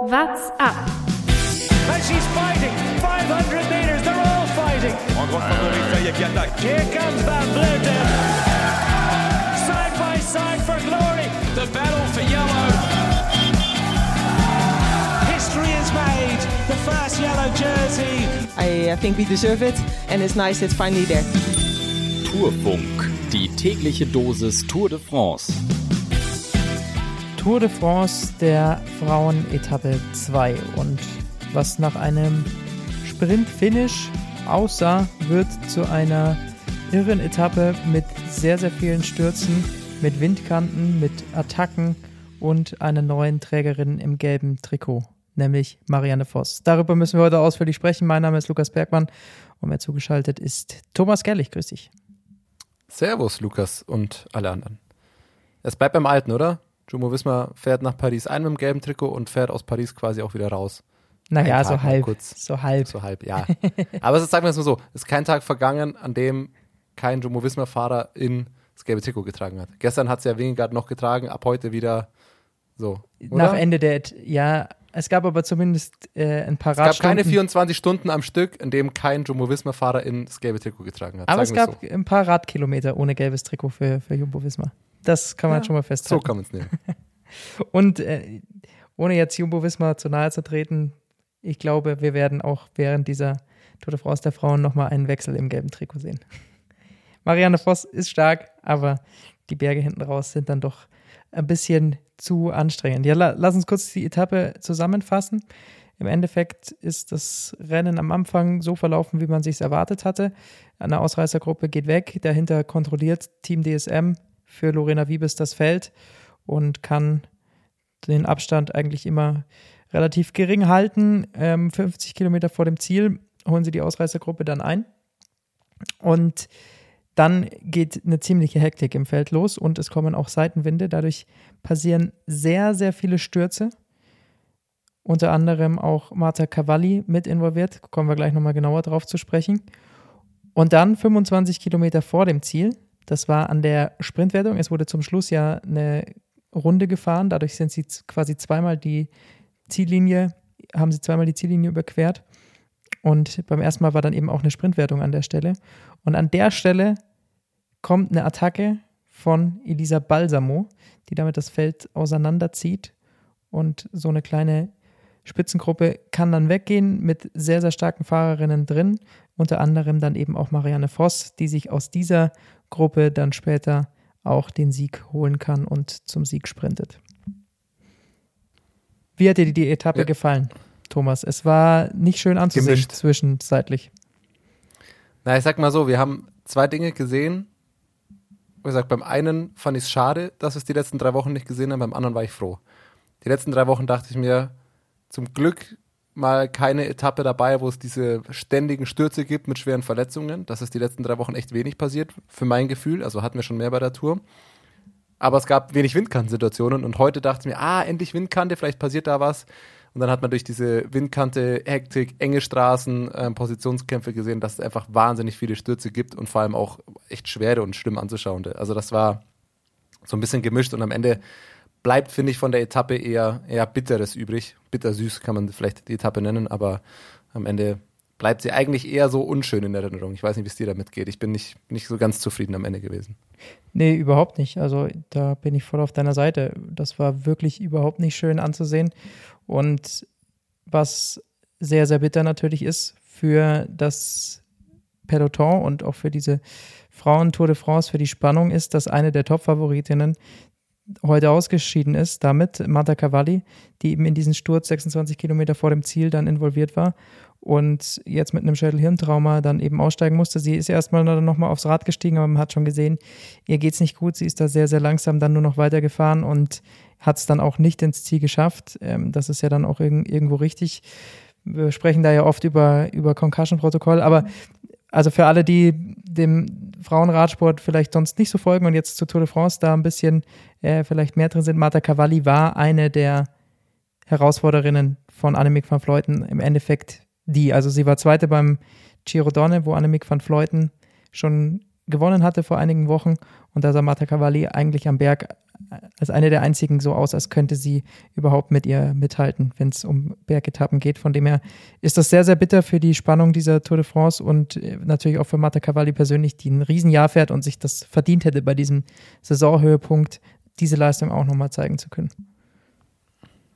What's up? And she's fighting. 500 meters, they're all fighting. En grande favori, ça qui attaque. Here comes Van Vleuten. Side by side for glory. The battle for yellow. History is made. The first yellow jersey. I, I think we deserve it, and it's nice it's finally there. Tourfunk, die tägliche Dosis Tour de France. Tour de France der Frauen-Etappe 2. Und was nach einem Sprint-Finish aussah, wird zu einer irren Etappe mit sehr, sehr vielen Stürzen, mit Windkanten, mit Attacken und einer neuen Trägerin im gelben Trikot, nämlich Marianne Voss. Darüber müssen wir heute ausführlich sprechen. Mein Name ist Lukas Bergmann und mir zugeschaltet ist Thomas Gerlich. Grüß dich. Servus, Lukas und alle anderen. Es bleibt beim Alten, oder? Jumbo Wismar fährt nach Paris ein mit dem gelben Trikot und fährt aus Paris quasi auch wieder raus. Naja, so halb. kurz. So halb. So halb, ja. Aber es ist, sagen wir es mal so, es ist kein Tag vergangen, an dem kein Jumbo Wismar-Fahrer in das gelbe Trikot getragen hat. Gestern hat es ja Wingegard noch getragen, ab heute wieder so. Oder? Nach Ende der, ja, es gab aber zumindest äh, ein paar es gab keine Radstunden. 24 Stunden am Stück, in dem kein Jumbo Wismar-Fahrer in das gelbe Trikot getragen hat. Aber es gab wir's ein paar Radkilometer ohne gelbes Trikot für, für Jumbo Visma. Das kann man Ja, schon mal so. so festhalten. kann man es nehmen. Und äh, ohne jetzt Jumbo Visma zu nahe zu treten, ich glaube, wir werden auch während dieser Tour de France der Frauen nochmal einen Wechsel im gelben Trikot sehen. Marianne Voss ist stark, aber die Berge hinten raus sind dann doch ein bisschen zu anstrengend. Ja, la lass uns kurz die Etappe zusammenfassen. Im Endeffekt ist das Rennen am Anfang so verlaufen, wie man sich erwartet hatte. Eine Ausreißergruppe geht weg, dahinter kontrolliert Team DSM für Lorena Wiebes das Feld und kann den Abstand eigentlich immer relativ gering halten. Ähm, 50 Kilometer vor dem Ziel holen sie die Ausreißergruppe dann ein. Und dann geht eine ziemliche Hektik im Feld los und es kommen auch Seitenwinde. Dadurch passieren sehr, sehr viele Stürze. Unter anderem auch Marta Cavalli mit involviert. Kommen wir gleich nochmal genauer drauf zu sprechen. Und dann 25 Kilometer vor dem Ziel. Das war an der Sprintwertung. Es wurde zum Schluss ja eine Runde gefahren. Dadurch sind sie quasi zweimal die Ziellinie, haben sie zweimal die Ziellinie überquert. Und beim ersten Mal war dann eben auch eine Sprintwertung an der Stelle. Und an der Stelle kommt eine Attacke von Elisa Balsamo, die damit das Feld auseinanderzieht. Und so eine kleine Spitzengruppe kann dann weggehen mit sehr, sehr starken Fahrerinnen drin. Unter anderem dann eben auch Marianne Voss, die sich aus dieser Gruppe dann später auch den Sieg holen kann und zum Sieg sprintet. Wie hat dir die, Etappe Ja. gefallen, Thomas? Es war nicht schön anzusehen Gemischt. zwischenzeitlich. Na, ich sag mal so, wir haben zwei Dinge gesehen. Wie gesagt, beim einen fand ich es schade, dass wir es die letzten drei Wochen nicht gesehen haben, beim anderen war ich froh. Die letzten drei Wochen dachte ich mir, zum Glück mal keine Etappe dabei, wo es diese ständigen Stürze gibt mit schweren Verletzungen. Das ist die letzten drei Wochen echt wenig passiert, für mein Gefühl. Also hatten wir schon mehr bei der Tour. Aber es gab wenig Windkantensituationen und heute dachte ich mir, ah, endlich Windkante, vielleicht passiert da was. Und dann hat man durch diese Windkante, Hektik, enge Straßen, ähm, Positionskämpfe gesehen, dass es einfach wahnsinnig viele Stürze gibt und vor allem auch echt schwere und schlimm anzuschauende. Also das war so ein bisschen gemischt und am Ende bleibt, finde ich, von der Etappe eher, eher Bitteres übrig. Bittersüß kann man vielleicht die Etappe nennen, aber am Ende bleibt sie eigentlich eher so unschön in Erinnerung. Ich weiß nicht, wie es dir damit geht. Ich bin nicht, nicht so ganz zufrieden am Ende gewesen. Nee, überhaupt nicht. Also da bin ich voll auf deiner Seite. Das war wirklich überhaupt nicht schön anzusehen. Und was sehr, sehr bitter natürlich ist für das Peloton und auch für diese Frauen-Tour de France, für die Spannung ist, dass eine der Top-Favoritinnen heute ausgeschieden ist, damit Marta Cavalli, die eben in diesen Sturz 26 Kilometer vor dem Ziel dann involviert war und jetzt mit einem Schädel-Hirntrauma dann eben aussteigen musste. Sie ist erstmal nochmal aufs Rad gestiegen, aber man hat schon gesehen, ihr geht es nicht gut. Sie ist da sehr, sehr langsam dann nur noch weitergefahren und hat es dann auch nicht ins Ziel geschafft. Ähm, das ist ja dann auch irg irgendwo richtig. Wir sprechen da ja oft über, über Concussion-Protokoll, aber also für alle, die dem Frauenradsport vielleicht sonst nicht so folgen und jetzt zur Tour de France da ein bisschen äh, vielleicht mehr drin sind, Marta Cavalli war eine der Herausforderinnen von Annemiek van Vleuten im Endeffekt die. Also sie war Zweite beim Giro Donne, wo Annemiek van Vleuten schon gewonnen hatte vor einigen Wochen. Und da sah Marta Cavalli eigentlich am Berg als eine der einzigen so aus, als könnte sie überhaupt mit ihr mithalten, wenn es um Bergetappen geht. Von dem her ist das sehr, sehr bitter für die Spannung dieser Tour de France und äh, natürlich auch für Marta Cavalli persönlich, die ein Riesenjahr fährt und sich das verdient hätte, bei diesem Saisonhöhepunkt diese Leistung auch nochmal zeigen zu können.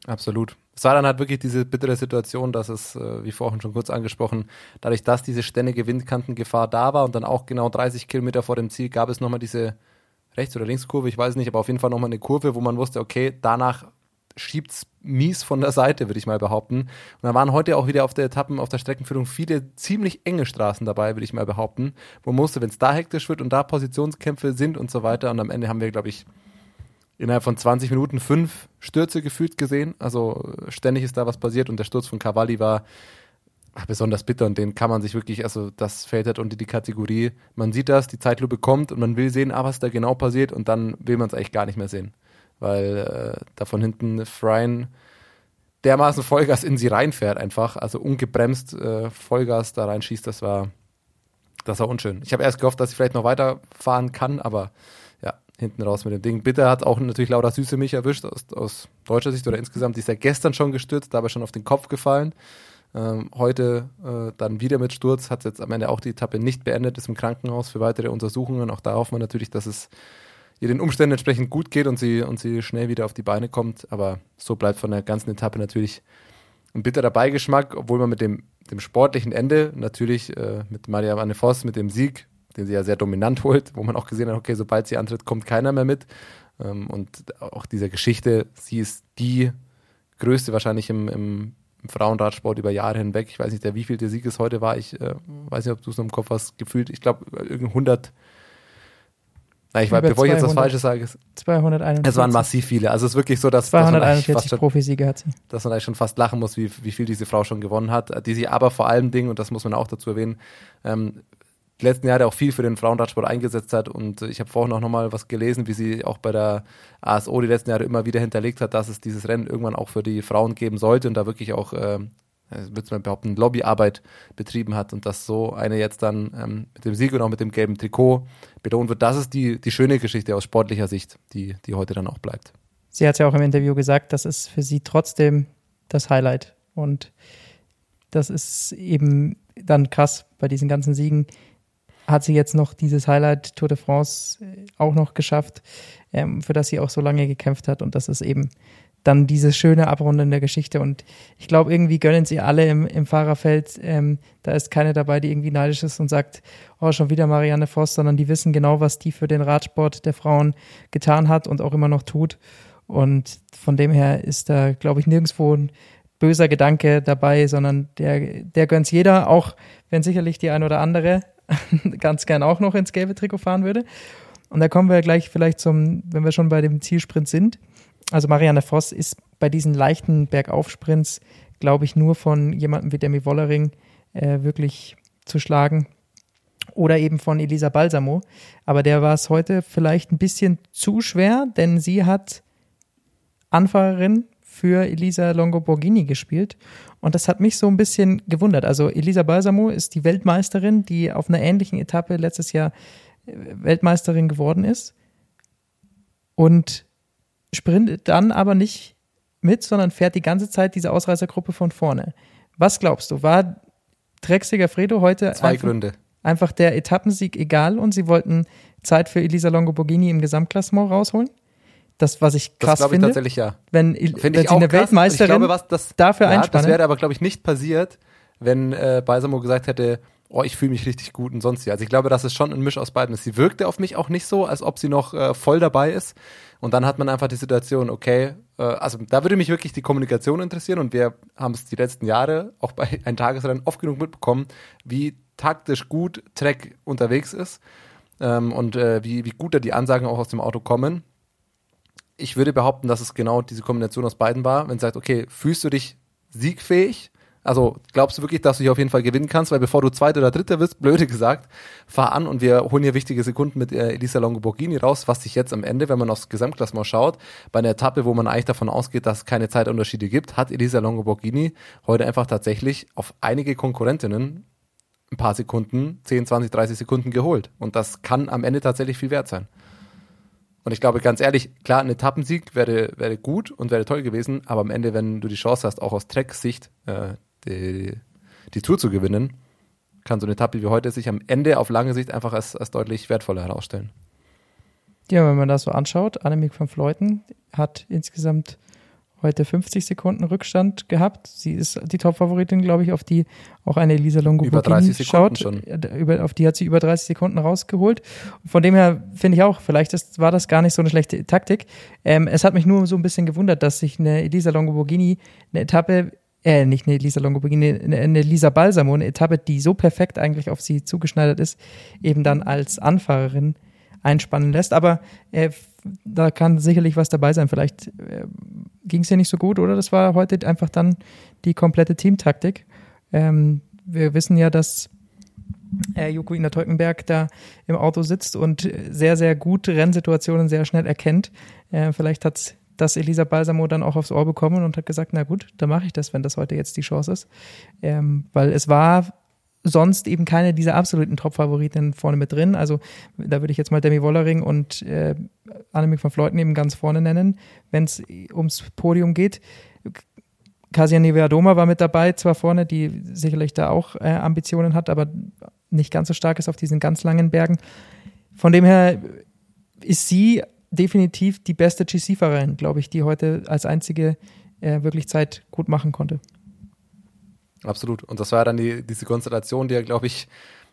Absolut. Es war dann halt wirklich diese bittere Situation, dass es, äh, wie vorhin schon kurz angesprochen, dadurch, dass diese ständige Windkantengefahr da war und dann auch genau 30 Kilometer vor dem Ziel gab es nochmal diese Rechts- oder Linkskurve, ich weiß nicht, aber auf jeden Fall nochmal eine Kurve, wo man wusste, okay, danach schiebt es mies von der Seite, würde ich mal behaupten. Und da waren heute auch wieder auf der Etappen, auf der Streckenführung viele ziemlich enge Straßen dabei, würde ich mal behaupten, wo man wusste, wenn es da hektisch wird und da Positionskämpfe sind und so weiter. Und am Ende haben wir, glaube ich, innerhalb von 20 Minuten fünf Stürze gefühlt gesehen. Also ständig ist da was passiert und der Sturz von Cavalli war besonders bitter und den kann man sich wirklich, also das fällt halt unter die Kategorie, man sieht das, die Zeitlupe kommt und man will sehen, ah, was da genau passiert und dann will man es eigentlich gar nicht mehr sehen. Weil äh, da von hinten Fryan dermaßen Vollgas in sie reinfährt einfach, also ungebremst äh, Vollgas da reinschießt, das war, das war unschön. Ich habe erst gehofft, dass ich vielleicht noch weiterfahren kann, aber hinten raus mit dem Ding. Bitte hat auch natürlich Laura Süße mich erwischt aus, aus deutscher Sicht oder insgesamt. Die ist ja gestern schon gestürzt, dabei schon auf den Kopf gefallen. Ähm, heute äh, dann wieder mit Sturz, hat jetzt am Ende auch die Etappe nicht beendet, ist im Krankenhaus für weitere Untersuchungen. Auch da hoffen wir natürlich, dass es ihr den Umständen entsprechend gut geht und sie, und sie schnell wieder auf die Beine kommt. Aber so bleibt von der ganzen Etappe natürlich ein bitterer Beigeschmack, obwohl man mit dem, dem sportlichen Ende natürlich äh, mit Maria Anne Voss, mit dem Sieg, den sie ja sehr dominant holt, wo man auch gesehen hat, okay, sobald sie antritt, kommt keiner mehr mit. Ähm, und auch dieser Geschichte, sie ist die größte wahrscheinlich im, im im Frauenradsport über Jahre hinweg. Ich weiß nicht, der wievielte Sieg es heute war. Ich äh, weiß nicht, ob du es noch im Kopf hast, gefühlt. Ich glaube, irgendein 100. Na, ich weiß, bevor 200, ich jetzt was Falsches sage, es, 241. es waren massiv viele. Also es ist wirklich so, dass, 241 dass Profisiege hat sie. Dass man eigentlich schon fast lachen muss, wie, wie viel diese Frau schon gewonnen hat. Die sie aber vor allem Dingen, und das muss man auch dazu erwähnen, ähm, die letzten Jahre auch viel für den Frauenradsport eingesetzt hat. Und ich habe vorhin auch nochmal was gelesen, wie sie auch bei der ASO die letzten Jahre immer wieder hinterlegt hat, dass es dieses Rennen irgendwann auch für die Frauen geben sollte und da wirklich auch, äh, würde man behaupten, Lobbyarbeit betrieben hat und dass so eine jetzt dann ähm, mit dem Sieg und auch mit dem gelben Trikot belohnt wird. Das ist die, die schöne Geschichte aus sportlicher Sicht, die, die heute dann auch bleibt. Sie hat ja auch im Interview gesagt, das ist für sie trotzdem das Highlight. Und das ist eben dann krass bei diesen ganzen Siegen hat sie jetzt noch dieses Highlight Tour de France äh, auch noch geschafft, ähm, für das sie auch so lange gekämpft hat. Und das ist eben dann dieses schöne Abrunden der Geschichte. Und ich glaube, irgendwie gönnen sie alle im, im Fahrerfeld. Ähm, da ist keine dabei, die irgendwie neidisch ist und sagt, oh, schon wieder Marianne Voss, sondern die wissen genau, was die für den Radsport der Frauen getan hat und auch immer noch tut. Und von dem her ist da, glaube ich, nirgendwo ein böser Gedanke dabei, sondern der, der gönnt jeder, auch wenn sicherlich die ein oder andere ganz gern auch noch ins gelbe Trikot fahren würde. Und da kommen wir gleich vielleicht zum, wenn wir schon bei dem Zielsprint sind. Also Marianne Voss ist bei diesen leichten Bergaufsprints, glaube ich, nur von jemandem wie Demi Wollering äh, wirklich zu schlagen. Oder eben von Elisa Balsamo. Aber der war es heute vielleicht ein bisschen zu schwer, denn sie hat Anfahrerin für Elisa Longo-Borghini gespielt. Und das hat mich so ein bisschen gewundert. Also Elisa Balsamo ist die Weltmeisterin, die auf einer ähnlichen Etappe letztes Jahr äh, Weltmeisterin geworden ist. Und sprintet dann aber nicht mit, sondern fährt die ganze Zeit diese Ausreißergruppe von vorne. Was glaubst du? War Drexiger Fredo heute Zwei einfach, Gründe. einfach der Etappensieg egal und sie wollten Zeit für Elisa Longo-Borghini im Gesamtklassement rausholen? Das, was ich krass das finde. Ich tatsächlich ja. Wenn, Find wenn ich sie eine krass. Weltmeisterin ich glaube, was das, dafür ja, einspannen. Das wäre aber, glaube ich, nicht passiert, wenn äh, Balsamo gesagt hätte, oh, ich fühle mich richtig gut und sonst wie. Also ich glaube, dass es schon ein Misch aus beiden ist. Sie wirkte auf mich auch nicht so, als ob sie noch äh, voll dabei ist. Und dann hat man einfach die Situation, okay, äh, also da würde mich wirklich die Kommunikation interessieren und wir haben es die letzten Jahre auch bei ein Tagesrennen oft genug mitbekommen, wie taktisch gut Trek unterwegs ist ähm, und äh, wie, wie gut da die Ansagen auch aus dem Auto kommen ich würde behaupten, dass es genau diese Kombination aus beiden war. Wenn du sagst, okay, fühlst du dich siegfähig? Also glaubst du wirklich, dass du hier auf jeden Fall gewinnen kannst? Weil bevor du Zweiter oder Dritter wirst, blöde gesagt, fahr an und wir holen hier wichtige Sekunden mit äh, Elisa Longo-Borghini raus, was sich jetzt am Ende, wenn man aufs Gesamtklassement schaut, bei einer Etappe, wo man eigentlich davon ausgeht, dass es keine Zeitunterschiede gibt, hat Elisa Longo-Borghini heute einfach tatsächlich auf einige Konkurrentinnen ein paar Sekunden, 10, 20, 30 Sekunden geholt. Und das kann am Ende tatsächlich viel wert sein. Und ich glaube, ganz ehrlich, klar, ein Etappensieg wäre, wäre gut und wäre toll gewesen, aber am Ende, wenn du die Chance hast, auch aus Trek-Sicht äh, die, die Tour zu gewinnen, kann so eine Etappe wie heute sich am Ende auf lange Sicht einfach als, als deutlich wertvoller herausstellen. Ja, wenn man das so anschaut, Annemiek van Fleuten hat insgesamt heute 50 Sekunden Rückstand gehabt. Sie ist die Top-Favoritin, glaube ich, auf die auch eine Elisa Longo Über 30 Sekunden schon. Über, auf die hat sie über 30 Sekunden rausgeholt. Von dem her finde ich auch, vielleicht ist, war das gar nicht so eine schlechte Taktik. Ähm, es hat mich nur so ein bisschen gewundert, dass sich eine Elisa Longoborghini eine Etappe äh, nicht eine Lisa Longoborghini, eine, eine Lisa Balsamo, eine Etappe, die so perfekt eigentlich auf sie zugeschneidert ist, eben dann als Anfahrerin einspannen lässt. Aber äh, da kann sicherlich was dabei sein. Vielleicht äh, ging es ja nicht so gut, oder? Das war heute einfach dann die komplette Teamtaktik. Ähm, wir wissen ja, dass äh, Joko Ina Teukenberg da im Auto sitzt und sehr, sehr gut Rennsituationen sehr schnell erkennt. Äh, vielleicht hat das Elisa Balsamo dann auch aufs Ohr bekommen und hat gesagt, na gut, dann mache ich das, wenn das heute jetzt die Chance ist. Ähm, weil es war sonst eben keine dieser absoluten Top-Favoriten vorne mit drin. Also da würde ich jetzt mal Demi Wollering und äh, Annemiek van Fleuten eben ganz vorne nennen, wenn es ums Podium geht. Kasia Neveadoma war mit dabei, zwar vorne, die sicherlich da auch äh, Ambitionen hat, aber nicht ganz so stark ist auf diesen ganz langen Bergen. Von dem her ist sie definitiv die beste GC-Fahrerin, glaube ich, die heute als einzige äh, wirklich Zeit gut machen konnte. Absolut. Und das war dann die, diese Konstellation, die ja, glaube ich,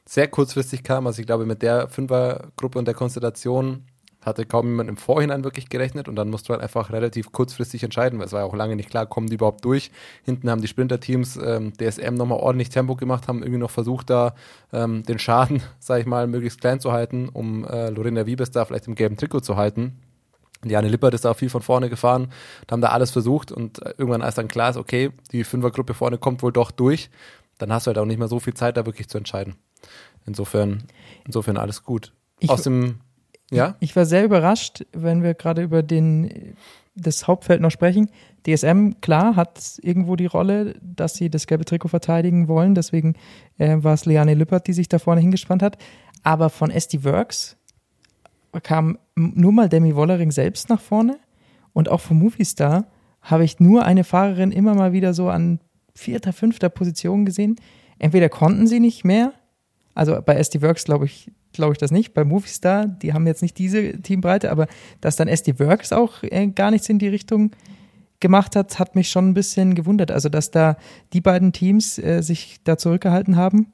sehr kurzfristig kam. Also ich glaube, mit der Fünfergruppe und der Konstellation hatte kaum jemand im Vorhinein wirklich gerechnet und dann musst du halt einfach relativ kurzfristig entscheiden, weil es war ja auch lange nicht klar, kommen die überhaupt durch. Hinten haben die Sprinterteams ähm, DSM nochmal ordentlich Tempo gemacht, haben irgendwie noch versucht, da ähm, den Schaden, sag ich mal, möglichst klein zu halten, um äh, Lorena Wiebes da vielleicht im gelben Trikot zu halten. Liane Lippert ist da viel von vorne gefahren und haben da alles versucht und äh, irgendwann als dann klar ist, okay, die Fünfergruppe vorne kommt wohl doch durch, dann hast du halt auch nicht mehr so viel Zeit, da wirklich zu entscheiden. Insofern, insofern alles gut. Ich, Aus dem ja? Ich war sehr überrascht, wenn wir gerade über den, das Hauptfeld noch sprechen. DSM, klar, hat irgendwo die Rolle, dass sie das gelbe Trikot verteidigen wollen. Deswegen äh, war es Leane Lüppert, die sich da vorne hingespannt hat. Aber von SD Works kam nur mal Demi Wollering selbst nach vorne. Und auch vom Movistar habe ich nur eine Fahrerin immer mal wieder so an vierter, fünfter Position gesehen. Entweder konnten sie nicht mehr, also bei SD Works glaube ich, glaube ich das nicht. Bei Movistar, die haben jetzt nicht diese Teambreite, aber dass dann SD Works auch äh, gar nichts in die Richtung gemacht hat, hat mich schon ein bisschen gewundert. Also, dass da die beiden Teams äh, sich da zurückgehalten haben,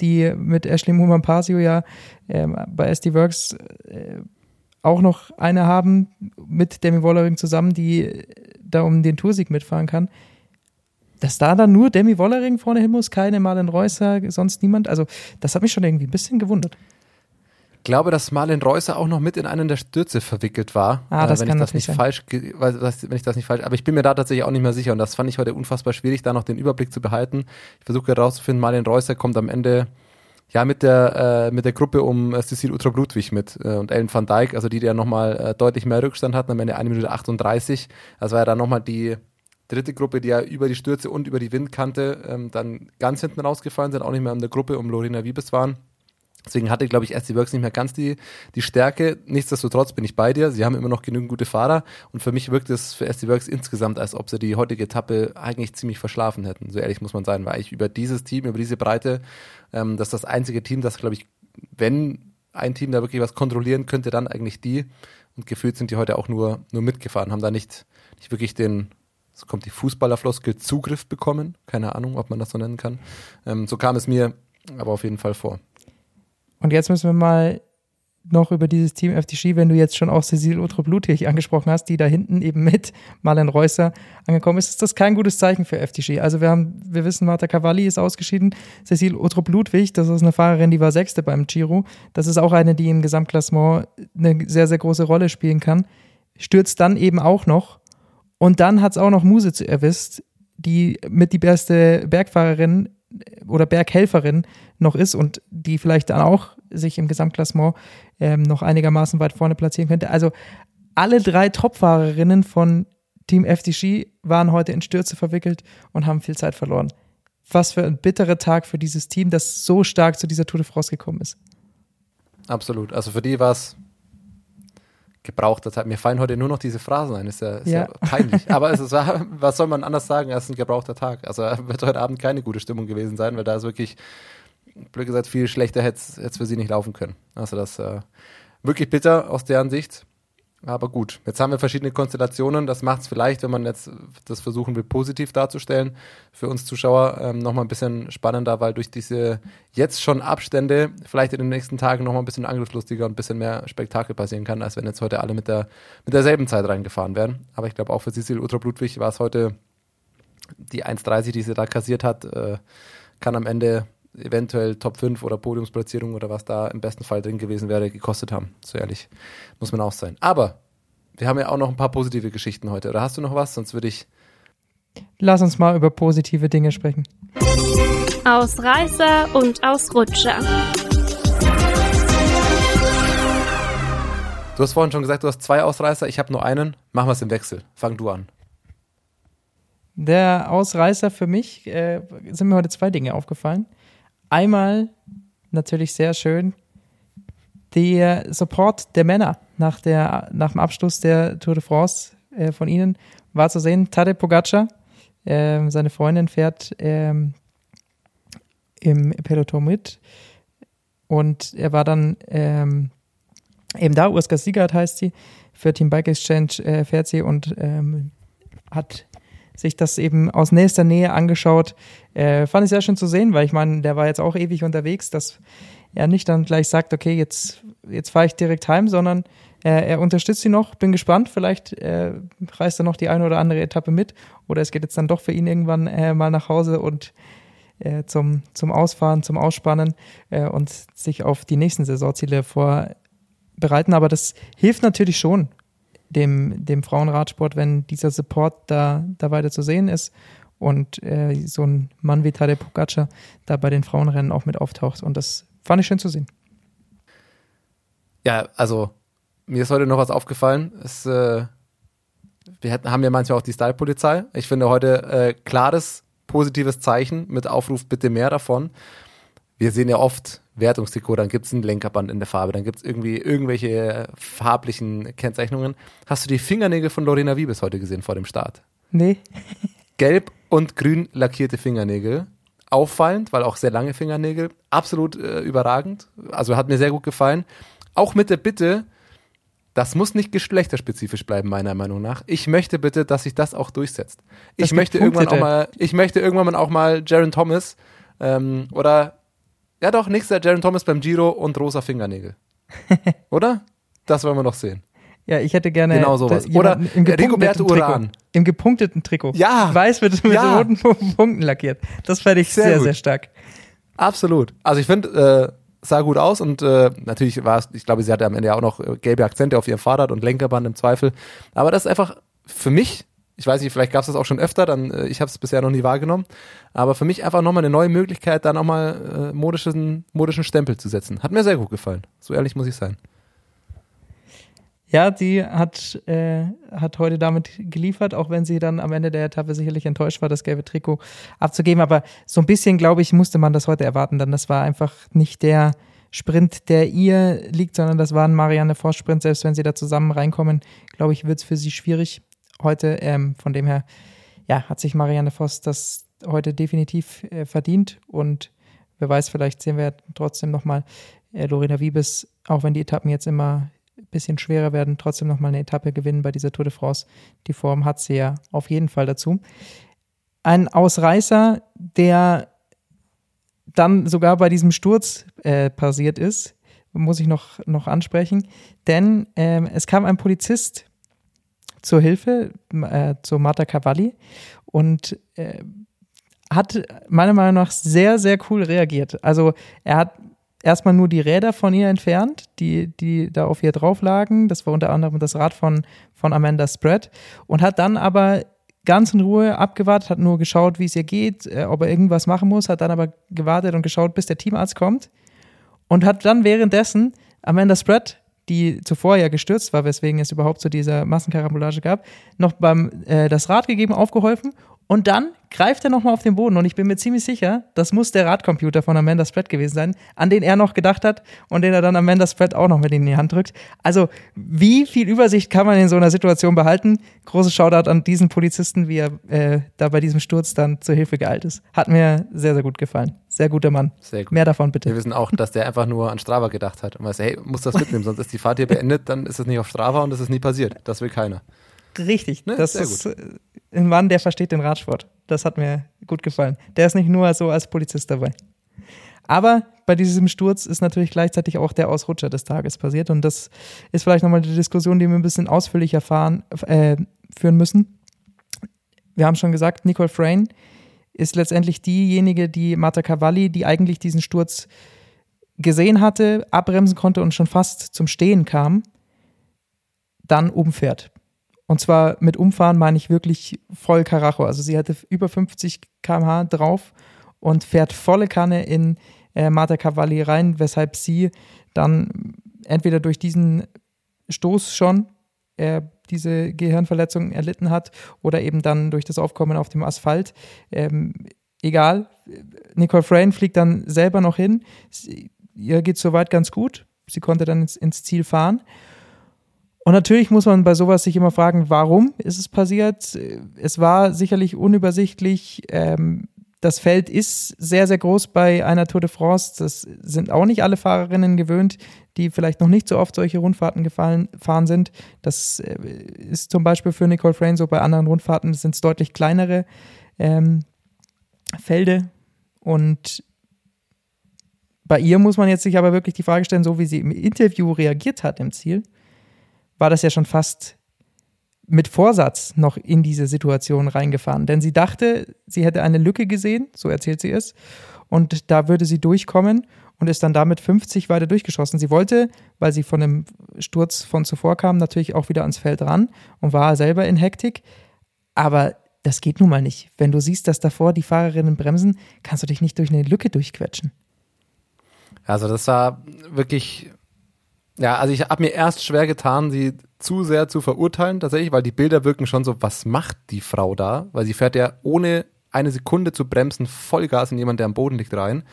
die mit Ashley Mumampasio ja äh, bei SD Works äh, auch noch eine haben mit Demi Wollering zusammen, die da um den Toursieg mitfahren kann. Dass da dann nur Demi Wollering vorne hin muss, keine Marlen Reusser, sonst niemand. Also, das hat mich schon irgendwie ein bisschen gewundert glaube, dass Marlen Reusser auch noch mit in einen der Stürze verwickelt war. Ah, das äh, wenn kann ich das nicht sein. falsch, wenn ich das nicht falsch, aber ich bin mir da tatsächlich auch nicht mehr sicher und das fand ich heute unfassbar schwierig, da noch den Überblick zu behalten. Ich versuche herauszufinden, Marlen Reusser kommt am Ende ja mit der äh, mit der Gruppe um äh, Cecile Ultra Ludwig mit äh, und Ellen van Dijk, also die, die ja nochmal äh, deutlich mehr Rückstand hatten, am Ende 1 Minute 38. Das war ja dann nochmal die dritte Gruppe, die ja über die Stürze und über die Windkante ähm, dann ganz hinten rausgefallen sind, auch nicht mehr in der Gruppe um Lorena Wiebes waren. Deswegen hatte, glaube ich, SC Works nicht mehr ganz die, die Stärke. Nichtsdestotrotz bin ich bei dir. Sie haben immer noch genügend gute Fahrer. Und für mich wirkt es für SC Works insgesamt, als ob sie die heutige Etappe eigentlich ziemlich verschlafen hätten. So ehrlich muss man sein, weil ich über dieses Team, über diese Breite, ähm, das ist das einzige Team, das, glaube ich, wenn ein Team da wirklich was kontrollieren könnte, dann eigentlich die. Und gefühlt sind die heute auch nur, nur mitgefahren, haben da nicht, nicht wirklich den, so kommt die Fußballerfloskel, Zugriff bekommen. Keine Ahnung, ob man das so nennen kann. Ähm, so kam es mir aber auf jeden Fall vor. Und jetzt müssen wir mal noch über dieses Team FTG, wenn du jetzt schon auch Cecile Utrup-Ludwig angesprochen hast, die da hinten eben mit Marlen Reusser angekommen ist, ist das kein gutes Zeichen für FTG. Also wir haben, wir wissen, Marta Cavalli ist ausgeschieden, Cecile Utrup-Ludwig, das ist eine Fahrerin, die war Sechste beim Giro. Das ist auch eine, die im Gesamtklassement eine sehr, sehr große Rolle spielen kann. Stürzt dann eben auch noch. Und dann hat es auch noch Muse erwischt, die mit die beste Bergfahrerin oder Berghelferin noch ist und die vielleicht dann auch sich im Gesamtklassement ähm, noch einigermaßen weit vorne platzieren könnte. Also alle drei Topfahrerinnen von Team FDG waren heute in Stürze verwickelt und haben viel Zeit verloren. was für ein bitterer Tag für dieses Team, das so stark zu dieser Tour de France gekommen ist. Absolut. Also für die war es gebrauchter Tag. Mir fallen heute nur noch diese Phrasen ein. Ist ja, ist ja. Ja. peinlich. Aber es ist, was soll man anders sagen als ein gebrauchter Tag? Also wird heute Abend keine gute Stimmung gewesen sein, weil da ist wirklich, blöd gesagt, viel schlechter hätte es für sie nicht laufen können. Also das äh, wirklich bitter aus deren Sicht. Aber gut, jetzt haben wir verschiedene Konstellationen. Das macht es vielleicht, wenn man jetzt das versuchen will, positiv darzustellen, für uns Zuschauer ähm, nochmal ein bisschen spannender, weil durch diese jetzt schon Abstände vielleicht in den nächsten Tagen nochmal ein bisschen angriffslustiger und ein bisschen mehr Spektakel passieren kann, als wenn jetzt heute alle mit, der, mit derselben Zeit reingefahren wären. Aber ich glaube auch für Cecil Ultra Ludwig war es heute die 1,30, die sie da kassiert hat, äh, kann am Ende eventuell Top 5 oder Podiumsplatzierung oder was da im besten Fall drin gewesen wäre, gekostet haben. So ehrlich muss man auch sein. Aber wir haben ja auch noch ein paar positive Geschichten heute. Oder hast du noch was? Sonst würde ich. Lass uns mal über positive Dinge sprechen. Ausreißer und Ausrutscher. Du hast vorhin schon gesagt, du hast zwei Ausreißer. Ich habe nur einen. Machen wir es im Wechsel. Fang du an. Der Ausreißer für mich äh, sind mir heute zwei Dinge aufgefallen. Einmal natürlich sehr schön der Support der Männer nach, der, nach dem Abschluss der Tour de France äh, von ihnen war zu sehen. Tadej Pogacar, äh, seine Freundin fährt ähm, im Peloton mit. Und er war dann ähm, eben da, Urska Siegert heißt sie, für Team Bike Exchange äh, fährt sie und ähm, hat sich das eben aus nächster Nähe angeschaut. Äh, fand ich sehr schön zu sehen, weil ich meine, der war jetzt auch ewig unterwegs, dass er nicht dann gleich sagt, okay, jetzt, jetzt fahre ich direkt heim, sondern äh, er unterstützt sie noch. Bin gespannt, vielleicht äh, reißt er noch die eine oder andere Etappe mit oder es geht jetzt dann doch für ihn irgendwann äh, mal nach Hause und äh, zum, zum Ausfahren, zum Ausspannen äh, und sich auf die nächsten Saisonziele vorbereiten. Aber das hilft natürlich schon dem, dem Frauenradsport, wenn dieser Support da, da weiter zu sehen ist und äh, so ein Mann wie Tadej Pogacar da bei den Frauenrennen auch mit auftaucht. Und das fand ich schön zu sehen. Ja, also mir ist heute noch was aufgefallen. Es, äh, wir hätten, haben ja manchmal auch die Style-Polizei. Ich finde heute äh, klares, positives Zeichen mit Aufruf bitte mehr davon. Wir sehen ja oft Wertungstrikot, dann gibt es ein Lenkerband in der Farbe, dann gibt es irgendwie irgendwelche farblichen Kennzeichnungen. Hast du die Fingernägel von Lorena Wiebes heute gesehen vor dem Start? Nee. Gelb und grün lackierte Fingernägel. Auffallend, weil auch sehr lange Fingernägel. Absolut äh, überragend. Also hat mir sehr gut gefallen. Auch mit der Bitte, das muss nicht geschlechterspezifisch bleiben, meiner Meinung nach. Ich möchte bitte, dass sich das auch durchsetzt. Das Ich möchte Punkte, irgendwann auch mal, ich möchte irgendwann auch mal Jaron Thomas ähm, oder ja doch, nächster Jaron Thomas beim Giro und rosa Fingernägel. oder? Das wollen wir noch sehen. Ja, ich hätte gerne Genau sowas. Oder im gepunkteten Rigoberto Trikot. Uran. Im gepunkteten Trikot. Ja. Weiß mit, mit Ja. roten Punkten lackiert. Das fände ich Sehr sehr, sehr, stark. Absolut. Also ich finde, äh, sah gut aus und äh, natürlich war es, ich glaube, sie hatte am Ende ja auch noch gelbe Akzente auf ihrem Fahrrad und Lenkerband im Zweifel. Aber das ist einfach für mich, ich weiß nicht, vielleicht gab es das auch schon öfter, dann äh, ich habe es bisher noch nie wahrgenommen, aber für mich einfach nochmal eine neue Möglichkeit, da nochmal äh, modischen, modischen Stempel zu setzen. Hat mir sehr gut gefallen. So ehrlich muss ich sein. Ja, die hat, äh, hat heute damit geliefert, auch wenn sie dann am Ende der Etappe sicherlich enttäuscht war, das gelbe Trikot abzugeben. Aber so ein bisschen, glaube ich, musste man das heute erwarten, denn das war einfach nicht der Sprint, der ihr liegt, sondern das war ein Marianne Voss-Sprint. Selbst wenn sie da zusammen reinkommen, glaube ich, wird es für sie schwierig heute. Ähm, von dem her, ja, hat sich Marianne Voss das heute definitiv äh, verdient und wer weiß, vielleicht sehen wir ja trotzdem nochmal äh, Lorena Wiebes, auch wenn die Etappen jetzt immer ein bisschen schwerer werden, trotzdem nochmal eine Etappe gewinnen bei dieser Tour de France. Die Form hat sie ja auf jeden Fall dazu. Ein Ausreißer, der dann sogar bei diesem Sturz äh, passiert ist, muss ich noch, noch ansprechen, denn ähm, es kam ein Polizist zur Hilfe, äh, zu Marta Cavalli und äh, hat meiner Meinung nach sehr, sehr cool reagiert. Also er hat erstmal nur die Räder von ihr entfernt, die, die da auf ihr drauf lagen. Das war unter anderem das Rad von, von Amanda Spread und hat dann aber ganz in Ruhe abgewartet, hat nur geschaut, wie es ihr geht, äh, ob er irgendwas machen muss, hat dann aber gewartet und geschaut, bis der Teamarzt kommt und hat dann währenddessen Amanda Spread, die zuvor ja gestürzt war, weswegen es überhaupt zu dieser Massenkarambolage gab, noch beim äh, das Rad gegeben, aufgeholfen Und dann greift er nochmal auf den Boden und ich bin mir ziemlich sicher, das muss der Radcomputer von Amanda Spread gewesen sein, an den er noch gedacht hat und den er dann Amanda Spread auch noch mit in die Hand drückt. Also wie viel Übersicht kann man in so einer Situation behalten? Großes Shoutout an diesen Polizisten, wie er äh, da bei diesem Sturz dann zur Hilfe geeilt ist. Hat mir sehr, sehr gut gefallen. Sehr guter Mann. Sehr gut. Mehr davon bitte. Wir wissen auch, dass der einfach nur an Strava gedacht hat und weiß, hey, muss das mitnehmen, sonst ist die Fahrt hier beendet, dann ist es nicht auf Strava und es ist nie passiert. Das will keiner. Richtig. Ne, das sehr ist äh, ein Mann, der versteht den Radsport. Das hat mir gut gefallen. Der ist nicht nur so als Polizist dabei. Aber bei diesem Sturz ist natürlich gleichzeitig auch der Ausrutscher des Tages passiert. Und das ist vielleicht nochmal die Diskussion, die wir ein bisschen ausführlicher fahren, äh, führen müssen. Wir haben schon gesagt, Nicole Frayne ist letztendlich diejenige, die Marta Cavalli, die eigentlich diesen Sturz gesehen hatte, abbremsen konnte und schon fast zum Stehen kam, dann umfährt. Und zwar mit Umfahren meine ich wirklich voll Karacho. Also sie hatte über 50 km/h drauf und fährt volle Kanne in äh, Marta Cavalli rein, weshalb sie dann entweder durch diesen Stoß schon äh, diese Gehirnverletzung erlitten hat oder eben dann durch das Aufkommen auf dem Asphalt. Ähm, egal, Nicole Frayne fliegt dann selber noch hin. Sie, ihr geht soweit ganz gut. Sie konnte dann ins, ins Ziel fahren. Und natürlich muss man bei sowas sich immer fragen, warum ist es passiert? Es war sicherlich unübersichtlich. Ähm, das Feld ist sehr, sehr groß bei einer Tour de France. Das sind auch nicht alle Fahrerinnen gewöhnt, die vielleicht noch nicht so oft solche Rundfahrten gefallen, fahren sind. Das äh, ist zum Beispiel für Nicole Frayne so. Bei anderen Rundfahrten sind es deutlich kleinere ähm, Felde. Und bei ihr muss man jetzt sich aber wirklich die Frage stellen, so wie sie im Interview reagiert hat im Ziel war das ja schon fast mit Vorsatz noch in diese Situation reingefahren. Denn sie dachte, sie hätte eine Lücke gesehen, so erzählt sie es, und da würde sie durchkommen und ist dann damit 50 weiter durchgeschossen. Sie wollte, weil sie von dem Sturz von zuvor kam, natürlich auch wieder ans Feld ran und war selber in Hektik. Aber das geht nun mal nicht. Wenn du siehst, dass davor die Fahrerinnen bremsen, kannst du dich nicht durch eine Lücke durchquetschen. Also das war wirklich ja, also ich habe mir erst schwer getan, sie zu sehr zu verurteilen, tatsächlich, weil die Bilder wirken schon so, was macht die Frau da? Weil sie fährt ja ohne eine Sekunde zu bremsen Vollgas in jemand, der am Boden liegt, rein.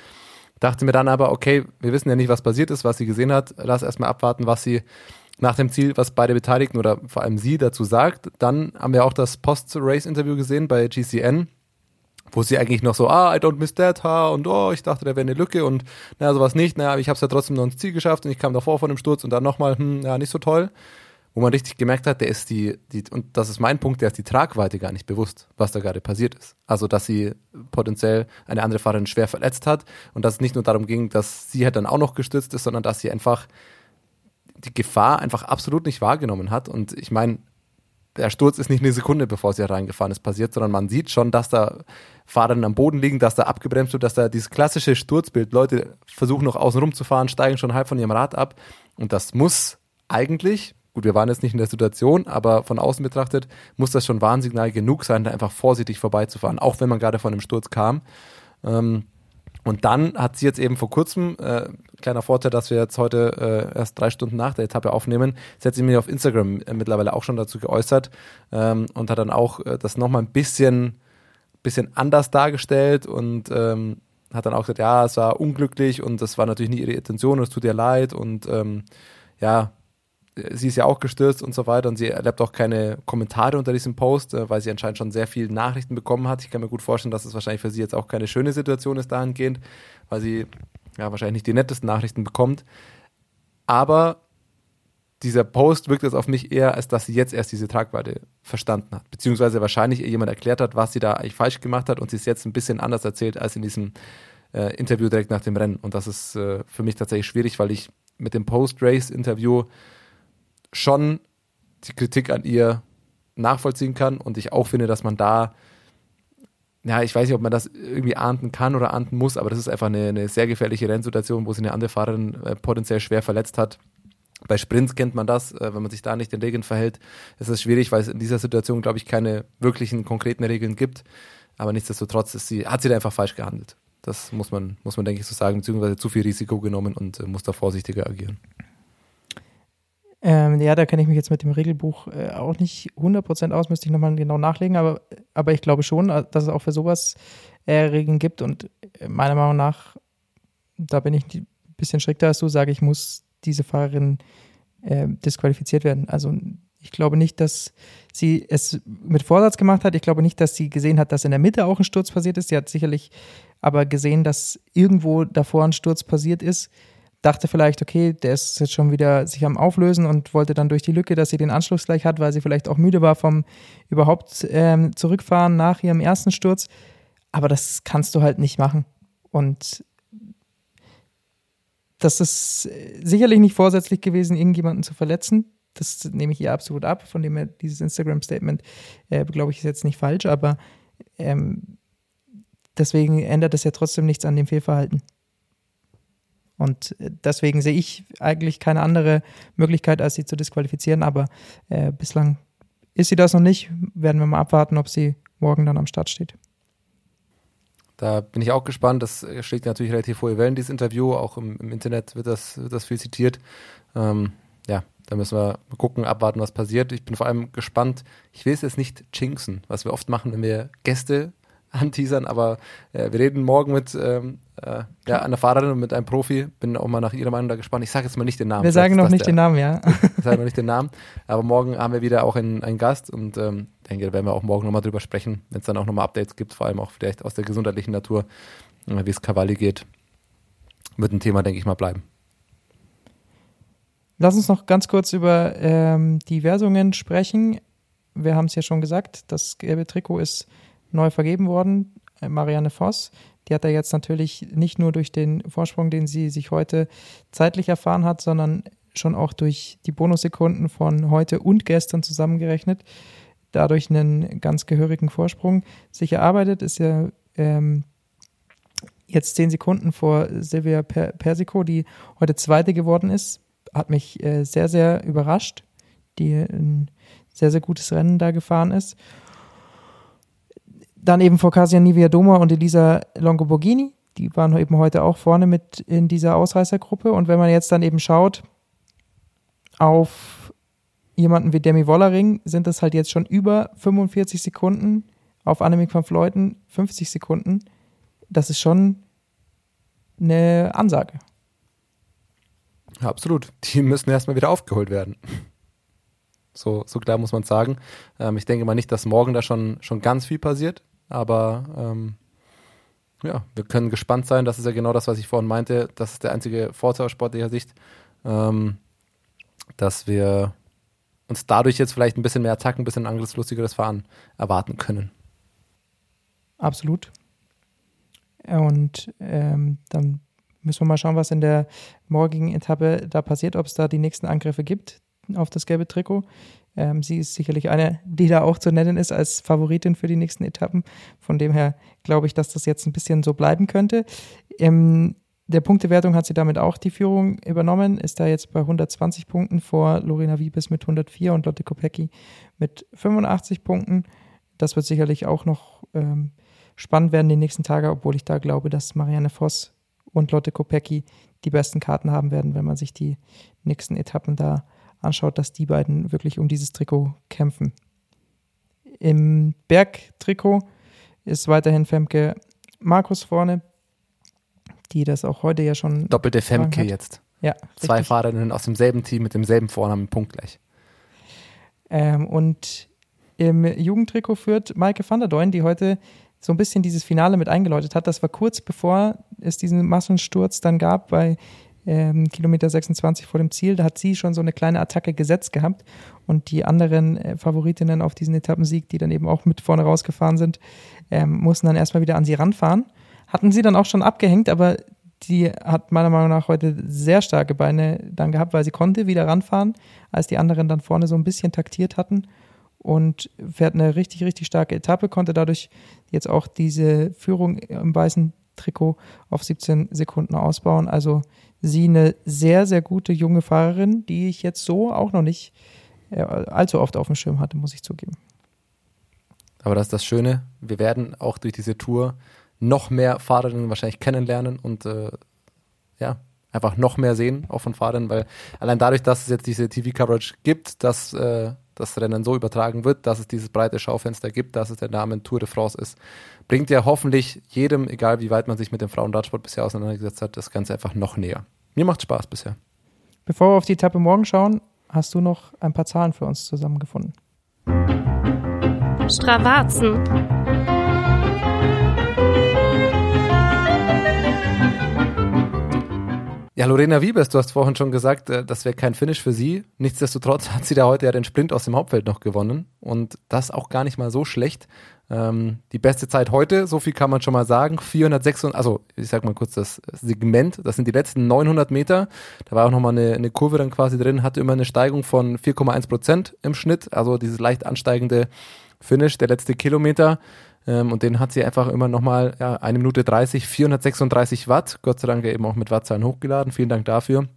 Dachte mir dann aber, okay, wir wissen ja nicht, was passiert ist, was sie gesehen hat. Lass erstmal abwarten, was sie nach dem Ziel, was beide Beteiligten oder vor allem sie dazu sagt. Dann haben wir auch das Post-Race-Interview gesehen bei GCN wo sie eigentlich noch so, ah, I don't miss that, ha, und oh, ich dachte, da wäre eine Lücke und naja, sowas nicht, naja, aber ich habe es ja trotzdem noch ins Ziel geschafft und ich kam davor von dem Sturz und dann nochmal, hm, ja, nicht so toll. Wo man richtig gemerkt hat, der ist die, die, und das ist mein Punkt, der ist die Tragweite gar nicht bewusst, was da gerade passiert ist. Also, dass sie potenziell eine andere Fahrerin schwer verletzt hat und dass es nicht nur darum ging, dass sie halt dann auch noch gestürzt ist, sondern dass sie einfach die Gefahr einfach absolut nicht wahrgenommen hat. Und ich meine, der Sturz ist nicht eine Sekunde, bevor sie reingefahren ist, passiert, sondern man sieht schon, dass da Fahrer am Boden liegen, dass da abgebremst wird, dass da dieses klassische Sturzbild, Leute versuchen noch außen rum zu fahren, steigen schon halb von ihrem Rad ab. Und das muss eigentlich, gut, wir waren jetzt nicht in der Situation, aber von außen betrachtet, muss das schon Warnsignal genug sein, da einfach vorsichtig vorbeizufahren, auch wenn man gerade von einem Sturz kam. Ähm, und dann hat sie jetzt eben vor kurzem, äh, kleiner Vorteil, dass wir jetzt heute äh, erst drei Stunden nach der Etappe aufnehmen, sie hat sich mir auf Instagram äh, mittlerweile auch schon dazu geäußert ähm, und hat dann auch äh, das nochmal ein bisschen, bisschen anders dargestellt und ähm, hat dann auch gesagt, ja, es war unglücklich und das war natürlich nie ihre Intention und es tut ihr leid und ähm, ja, sie ist ja auch gestürzt und so weiter und sie erlebt auch keine Kommentare unter diesem Post, äh, weil sie anscheinend schon sehr viele Nachrichten bekommen hat. Ich kann mir gut vorstellen, dass es wahrscheinlich für sie jetzt auch keine schöne Situation ist dahingehend, weil sie ja wahrscheinlich nicht die nettesten Nachrichten bekommt. Aber dieser Post wirkt jetzt auf mich eher, als dass sie jetzt erst diese Tragweite verstanden hat. Beziehungsweise wahrscheinlich ihr jemand erklärt hat, was sie da eigentlich falsch gemacht hat und sie es jetzt ein bisschen anders erzählt als in diesem äh, Interview direkt nach dem Rennen. Und das ist äh, für mich tatsächlich schwierig, weil ich mit dem Post-Race-Interview schon die Kritik an ihr nachvollziehen kann und ich auch finde, dass man da, ja, ich weiß nicht, ob man das irgendwie ahnden kann oder ahnden muss, aber das ist einfach eine, eine sehr gefährliche Rennsituation, wo sich eine andere Fahrerin äh, potenziell schwer verletzt hat. Bei Sprints kennt man das, äh, wenn man sich da nicht den Regeln verhält, ist es schwierig, weil es in dieser Situation, glaube ich, keine wirklichen konkreten Regeln gibt. Aber nichtsdestotrotz ist sie, hat sie da einfach falsch gehandelt. Das muss man, muss man, denke ich, so sagen, beziehungsweise zu viel Risiko genommen und äh, muss da vorsichtiger agieren Ähm, ja, da kenne ich mich jetzt mit dem Regelbuch äh, auch nicht 100% aus, müsste ich nochmal genau nachlegen, aber, aber ich glaube schon, äh, dass es auch für sowas äh, Regeln gibt und äh, meiner Meinung nach, da bin ich ein bisschen strikter als du, sage ich, muss diese Fahrerin äh, disqualifiziert werden. Also ich glaube nicht, dass sie es mit Vorsatz gemacht hat. Ich glaube nicht, dass sie gesehen hat, dass in der Mitte auch ein Sturz passiert ist. Sie hat sicherlich aber gesehen, dass irgendwo davor ein Sturz passiert ist dachte vielleicht, okay, der ist jetzt schon wieder sich am Auflösen und wollte dann durch die Lücke, dass sie den Anschluss gleich hat, weil sie vielleicht auch müde war vom überhaupt ähm, Zurückfahren nach ihrem ersten Sturz. Aber das kannst du halt nicht machen. Und das ist sicherlich nicht vorsätzlich gewesen, irgendjemanden zu verletzen. Das nehme ich ihr absolut ab. Von dem her, dieses Instagram-Statement, äh, glaube ich, ist jetzt nicht falsch, aber ähm, deswegen ändert es ja trotzdem nichts an dem Fehlverhalten. Und äh, deswegen sehe ich eigentlich keine andere Möglichkeit, als sie zu disqualifizieren. Aber äh, bislang ist sie das noch nicht. Werden wir mal abwarten, ob sie morgen dann am Start steht. Da bin ich auch gespannt. Das schlägt natürlich relativ hohe Wellen, dieses Interview. Auch im, im Internet wird das, wird das viel zitiert. Ähm, ja, da müssen wir gucken, abwarten, was passiert. Ich bin vor allem gespannt. Ich will es jetzt nicht jinxen, was wir oft machen, wenn wir Gäste anteasern, aber äh, wir reden morgen mit ähm, äh, ja, einer Fahrerin und mit einem Profi. Bin auch mal nach ihrer Meinung da gespannt. Ich sage jetzt mal nicht den Namen. Wir sagen noch nicht der, den Namen, ja. Ich sage noch nicht den Namen. Aber morgen haben wir wieder auch einen, einen Gast und ähm, denke, da werden wir auch morgen nochmal drüber sprechen, wenn es dann auch nochmal Updates gibt, vor allem auch vielleicht aus der gesundheitlichen Natur, äh, wie es Cavalli geht. Wird ein Thema, denke ich mal, bleiben. Lass uns noch ganz kurz über ähm, die Versungen sprechen. Wir haben es ja schon gesagt, das gelbe Trikot ist neu vergeben worden, äh, Marianne Voss. Die hat er jetzt natürlich nicht nur durch den Vorsprung, den sie sich heute zeitlich erfahren hat, sondern schon auch durch die Bonussekunden von heute und gestern zusammengerechnet, dadurch einen ganz gehörigen Vorsprung sich erarbeitet, ist ja ähm, jetzt zehn Sekunden vor Silvia per Persico, die heute Zweite geworden ist. Hat mich äh, sehr, sehr überrascht, die ein sehr, sehr gutes Rennen da gefahren ist. Dann eben vor Casia Nivia Doma und Elisa Longoborghini. Die waren eben heute auch vorne mit in dieser Ausreißergruppe. Und wenn man jetzt dann eben schaut auf jemanden wie Demi Wollering, sind das halt jetzt schon über 45 Sekunden. Auf Annemiek van Fleuten 50 Sekunden. Das ist schon eine Ansage. Absolut. Die müssen erstmal wieder aufgeholt werden. So, so klar muss man sagen. Ähm, ich denke mal nicht, dass morgen da schon, schon ganz viel passiert. Aber ähm, ja, wir können gespannt sein. Das ist ja genau das, was ich vorhin meinte. Das ist der einzige Vorteil aus sportlicher Sicht, ähm, dass wir uns dadurch jetzt vielleicht ein bisschen mehr Attacken, ein bisschen angriffslustigeres Fahren erwarten können. Absolut. Und ähm, dann müssen wir mal schauen, was in der morgigen Etappe da passiert, ob es da die nächsten Angriffe gibt auf das gelbe Trikot. Ähm, sie ist sicherlich eine, die da auch zu nennen ist als Favoritin für die nächsten Etappen. Von dem her glaube ich, dass das jetzt ein bisschen so bleiben könnte. In der Punktewertung hat sie damit auch die Führung übernommen, ist da jetzt bei 120 Punkten vor Lorena Wiebes mit 104 und Lotte Kopecki mit 85 Punkten. Das wird sicherlich auch noch ähm, spannend werden die nächsten Tage, obwohl ich da glaube, dass Marianne Voss und Lotte Kopecki die besten Karten haben werden, wenn man sich die nächsten Etappen da anschaut, dass die beiden wirklich um dieses Trikot kämpfen. Im Bergtrikot ist weiterhin Femke Markus vorne, die das auch heute ja schon. Doppelte Femke jetzt. Ja. Zwei richtig. Fahrerinnen aus demselben Team mit demselben Vornamen punktgleich. Ähm, und im Jugendtrikot führt Maike van der Deun, die heute so ein bisschen dieses Finale mit eingeläutet hat. Das war kurz bevor es diesen Massensturz dann gab bei ähm, Kilometer 26 vor dem Ziel. Da hat sie schon so eine kleine Attacke gesetzt gehabt und die anderen äh, Favoritinnen auf diesen Etappensieg, die dann eben auch mit vorne rausgefahren sind, ähm, mussten dann erstmal wieder an sie ranfahren. Hatten sie dann auch schon abgehängt, aber die hat meiner Meinung nach heute sehr starke Beine dann gehabt, weil sie konnte wieder ranfahren, als die anderen dann vorne so ein bisschen taktiert hatten und fährt eine richtig, richtig starke Etappe, konnte dadurch jetzt auch diese Führung im weißen Trikot auf 17 Sekunden ausbauen. Also sie eine sehr, sehr gute junge Fahrerin, die ich jetzt so auch noch nicht äh, allzu oft auf dem Schirm hatte, muss ich zugeben. Aber das ist das Schöne, wir werden auch durch diese Tour noch mehr Fahrerinnen wahrscheinlich kennenlernen und äh, ja, einfach noch mehr sehen, auch von Fahrern, weil allein dadurch, dass es jetzt diese TV-Coverage gibt, dass äh, das Rennen so übertragen wird, dass es dieses breite Schaufenster gibt, dass es der Name Tour de France ist, bringt ja hoffentlich jedem, egal wie weit man sich mit dem Frauenradsport bisher auseinandergesetzt hat, das Ganze einfach noch näher. Mir macht Spaß bisher. Bevor wir auf die Etappe morgen schauen, hast du noch ein paar Zahlen für uns zusammengefunden. Stravazen. Ja, Lorena Wiebes, du hast vorhin schon gesagt, äh, das wäre kein Finish für sie. Nichtsdestotrotz hat sie da heute ja den Sprint aus dem Hauptfeld noch gewonnen und das auch gar nicht mal so schlecht. Ähm, die beste Zeit heute, so viel kann man schon mal sagen, 406, also ich sag mal kurz das Segment, das sind die letzten 900 Meter. Da war auch nochmal eine, eine Kurve dann quasi drin, hatte immer eine Steigung von 4,1 Prozent im Schnitt, also dieses leicht ansteigende Finish, der letzte Kilometer. Ähm, und den hat sie einfach immer nochmal ja, eine Minute 30, 436 Watt. Gott sei Dank eben auch mit Wattzahlen hochgeladen. Vielen Dank dafür.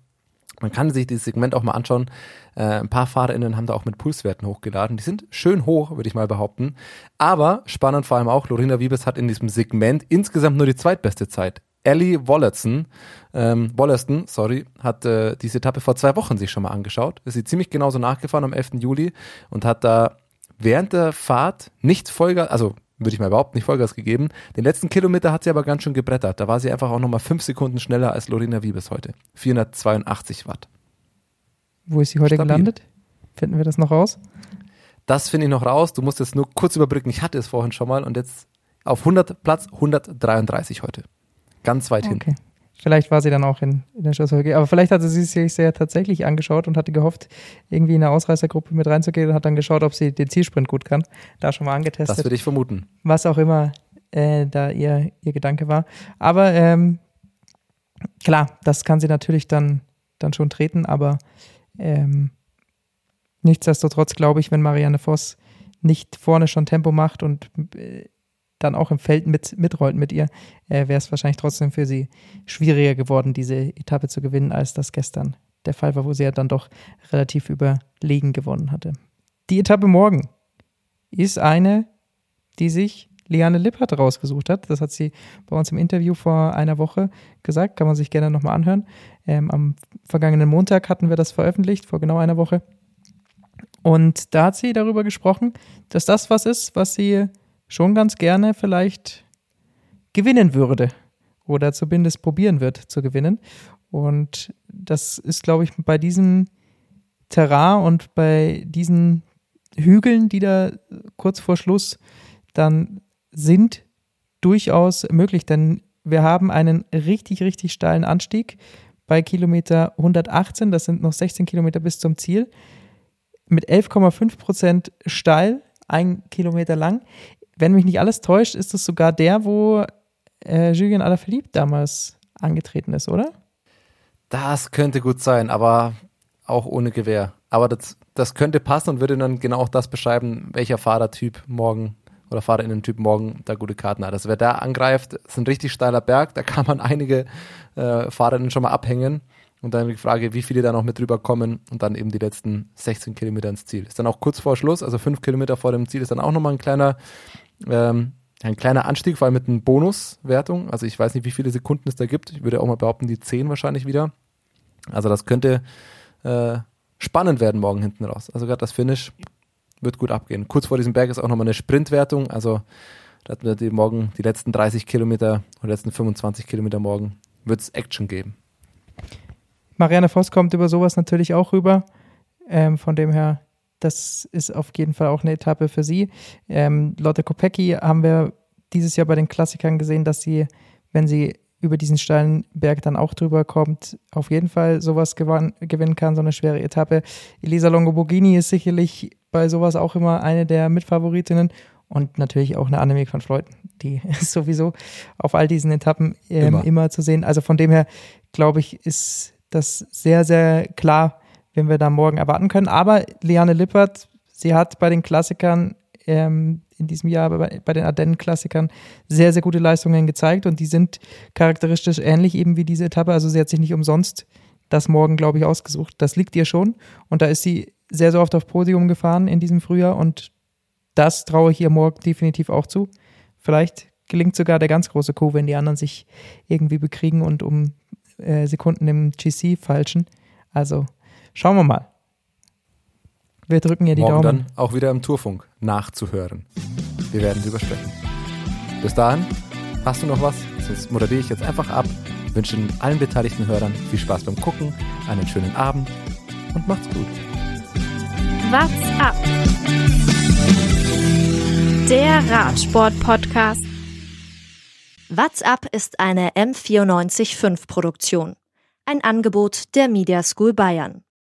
Man kann sich dieses Segment auch mal anschauen. Äh, ein paar FahrerInnen haben da auch mit Pulswerten hochgeladen. Die sind schön hoch, würde ich mal behaupten. Aber spannend vor allem auch, Lorena Wiebes hat in diesem Segment insgesamt nur die zweitbeste Zeit. Ellie Wollaston, ähm, Wollaston, sorry, hat äh, diese Etappe vor zwei Wochen sich schon mal angeschaut. Ist sie ziemlich genauso nachgefahren am 11. Juli und hat da während der Fahrt nicht Vollgas, also würde ich mal überhaupt nicht Vollgas gegeben. Den letzten Kilometer hat sie aber ganz schön gebrettert. Da war sie einfach auch nochmal fünf Sekunden schneller als Lorena Wiebes heute. 482 Watt. Wo ist sie heute Stabil. gelandet? Finden wir das noch raus? Das finde ich noch raus. Du musst jetzt nur kurz überbrücken. Ich hatte es vorhin schon mal und jetzt auf 100 Platz 133 heute. Ganz weit. Okay. Vielleicht war sie dann auch in, in der Schlussfolge. Aber vielleicht hatte sie sich ja tatsächlich angeschaut und hatte gehofft, irgendwie in eine Ausreißergruppe mit reinzugehen und hat dann geschaut, ob sie den Zielsprint gut kann. Da schon mal angetestet. Das würde ich vermuten. was auch immer äh, da ihr, ihr Gedanke war. Aber ähm, klar, das kann sie natürlich dann, dann schon treten, aber ähm, nichtsdestotrotz glaube ich, wenn Marianne Voss nicht vorne schon Tempo macht und äh, dann auch im Feld mit, mitrollt mit ihr, äh, wäre es wahrscheinlich trotzdem für sie schwieriger geworden, diese Etappe zu gewinnen, als das gestern der Fall war, wo sie ja dann doch relativ überlegen gewonnen hatte. Die Etappe morgen ist eine, die sich Liane Lippert rausgesucht hat. Das hat sie bei uns im Interview vor einer Woche gesagt. Kann man sich gerne nochmal anhören. Ähm, am vergangenen Montag hatten wir das veröffentlicht, vor genau einer Woche. Und da hat sie darüber gesprochen, dass das was ist, was sie schon ganz gerne vielleicht gewinnen würde oder zumindest probieren wird zu gewinnen. Und das ist, glaube ich, bei diesem Terrain und bei diesen Hügeln, die da kurz vor Schluss dann sind, durchaus möglich. Denn wir haben einen richtig, richtig steilen Anstieg bei Kilometer 118. Das sind noch 16 Kilometer bis zum Ziel. Mit 11,5 Prozent steil, ein Kilometer lang. Wenn mich nicht alles täuscht, ist es sogar der, wo äh, Julien Alaphilippe damals angetreten ist, oder? Das könnte gut sein, aber auch ohne Gewehr. Aber das, das könnte passen und würde dann genau auch das beschreiben, welcher Fahrertyp morgen oder Fahrerinnen-Typ morgen da gute Karten hat. Also wer da angreift, ist ein richtig steiler Berg, da kann man einige äh, Fahrerinnen schon mal abhängen. Und dann die Frage, wie viele da noch mit drüber kommen und dann eben die letzten 16 Kilometer ins Ziel. Ist dann auch kurz vor Schluss, also fünf Kilometer vor dem Ziel, ist dann auch nochmal ein kleiner, ähm, ein kleiner Anstieg, vor allem mit einer Bonuswertung. Also ich weiß nicht, wie viele Sekunden es da gibt. Ich würde auch mal behaupten, die 10 wahrscheinlich wieder. Also das könnte äh, spannend werden morgen hinten raus. Also gerade das Finish wird gut abgehen. Kurz vor diesem Berg ist auch nochmal eine Sprintwertung. Also da wir die morgen die letzten 30 Kilometer oder letzten 25 Kilometer morgen wird es Action geben. Marianne Voss kommt über sowas natürlich auch rüber. Ähm, von dem her, das ist auf jeden Fall auch eine Etappe für sie. Ähm, Lotte Kopecki haben wir dieses Jahr bei den Klassikern gesehen, dass sie, wenn sie über diesen steilen Berg dann auch drüber kommt, auf jeden Fall sowas gewann, gewinnen kann, so eine schwere Etappe. Elisa Longoborghini ist sicherlich bei sowas auch immer eine der Mitfavoritinnen und natürlich auch eine Annemiek van Fleuten, die ist sowieso auf all diesen Etappen ähm, Immer. immer zu sehen. Also von dem her, glaube ich, ist das sehr, sehr klar, wenn wir da morgen erwarten können. Aber Liane Lippert, sie hat bei den Klassikern ähm, in diesem Jahr, bei, bei den Ardennen-Klassikern, sehr, sehr gute Leistungen gezeigt und die sind charakteristisch ähnlich eben wie diese Etappe. Also sie hat sich nicht umsonst das morgen, glaube ich, ausgesucht. Das liegt ihr schon und da ist sie sehr, sehr oft auf Podium gefahren in diesem Frühjahr und das traue ich ihr morgen definitiv auch zu. Vielleicht gelingt sogar der ganz große Coup, wenn die anderen sich irgendwie bekriegen und um äh, Sekunden im GC falschen. Also schauen wir mal. Wir drücken ja die Morgen Daumen. dann auch wieder im Tourfunk nachzuhören. Wir werden drüber sprechen. Bis dahin, hast du noch was? Sonst moderiere ich jetzt einfach ab. Wünschen allen beteiligten Hörern viel Spaß beim Gucken, einen schönen Abend und macht's gut. What's up? Der Radsport-Podcast. What's up ist eine M945 Produktion. Ein Angebot der Media School Bayern.